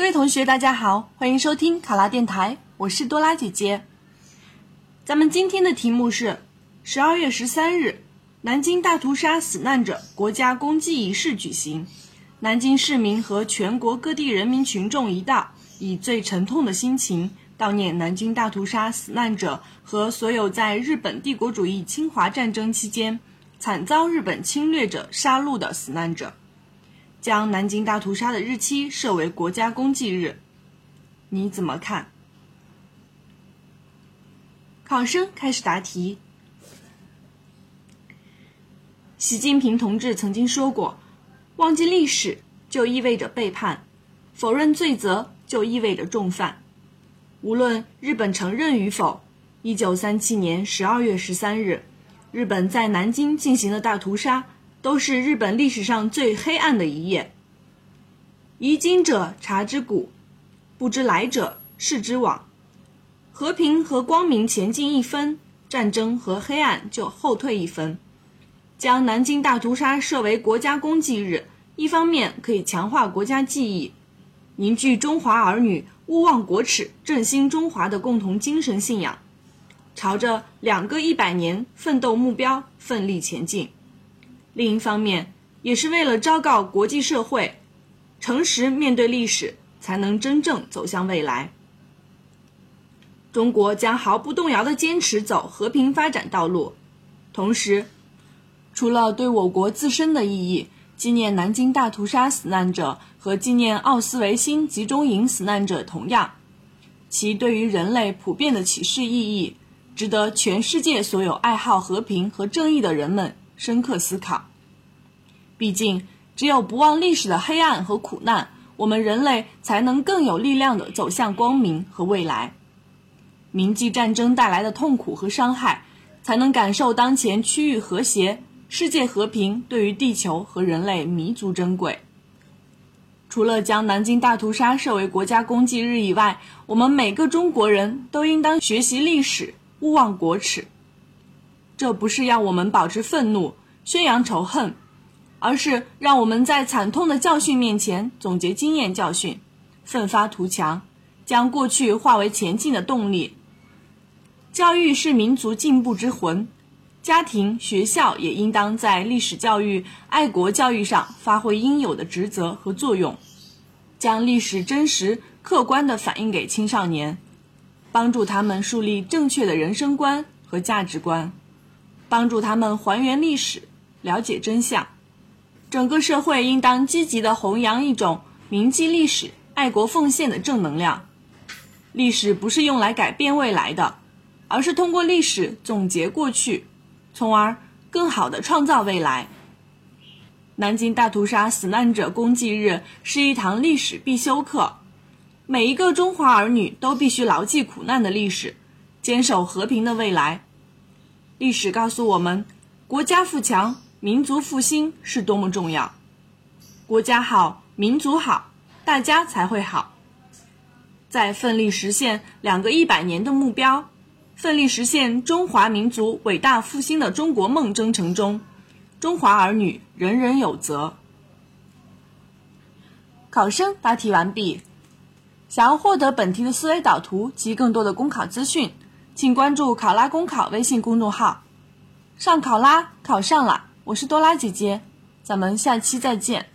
各位同学，大家好，欢迎收听卡拉电台，我是多拉姐姐。咱们今天的题目是：十二月十三日，南京大屠杀死难者国家公祭仪式举行，南京市民和全国各地人民群众一道，以最沉痛的心情悼念南京大屠杀死难者和所有在日本帝国主义侵华战争期间惨遭日本侵略者杀戮的死难者。将南京大屠杀的日期设为国家公祭日，你怎么看？考生开始答题。习近平同志曾经说过：“忘记历史就意味着背叛，否认罪责就意味着重犯。”无论日本承认与否，一九三七年十二月十三日，日本在南京进行的大屠杀。都是日本历史上最黑暗的一页。疑今者察之古，不知来者视之往。和平和光明前进一分，战争和黑暗就后退一分。将南京大屠杀设为国家公祭日，一方面可以强化国家记忆，凝聚中华儿女勿忘国耻、振兴中华的共同精神信仰，朝着两个一百年奋斗目标奋力前进。另一方面，也是为了昭告国际社会，诚实面对历史，才能真正走向未来。中国将毫不动摇地坚持走和平发展道路。同时，除了对我国自身的意义，纪念南京大屠杀死难者和纪念奥斯维辛集中营死难者同样，其对于人类普遍的启示意义，值得全世界所有爱好和平和正义的人们。深刻思考。毕竟，只有不忘历史的黑暗和苦难，我们人类才能更有力量地走向光明和未来。铭记战争带来的痛苦和伤害，才能感受当前区域和谐、世界和平对于地球和人类弥足珍贵。除了将南京大屠杀设为国家公祭日以外，我们每个中国人都应当学习历史，勿忘国耻。这不是要我们保持愤怒、宣扬仇恨，而是让我们在惨痛的教训面前总结经验教训，奋发图强，将过去化为前进的动力。教育是民族进步之魂，家庭、学校也应当在历史教育、爱国教育上发挥应有的职责和作用，将历史真实、客观地反映给青少年，帮助他们树立正确的人生观和价值观。帮助他们还原历史，了解真相。整个社会应当积极地弘扬一种铭记历史、爱国奉献的正能量。历史不是用来改变未来的，而是通过历史总结过去，从而更好地创造未来。南京大屠杀死难者公祭日是一堂历史必修课，每一个中华儿女都必须牢记苦难的历史，坚守和平的未来。历史告诉我们，国家富强、民族复兴是多么重要。国家好，民族好，大家才会好。在奋力实现两个一百年的目标，奋力实现中华民族伟大复兴的中国梦征程中，中华儿女人人有责。考生答题完毕。想要获得本题的思维导图及更多的公考资讯。请关注“考拉公考”微信公众号，上考拉考上了，我是多拉姐姐，咱们下期再见。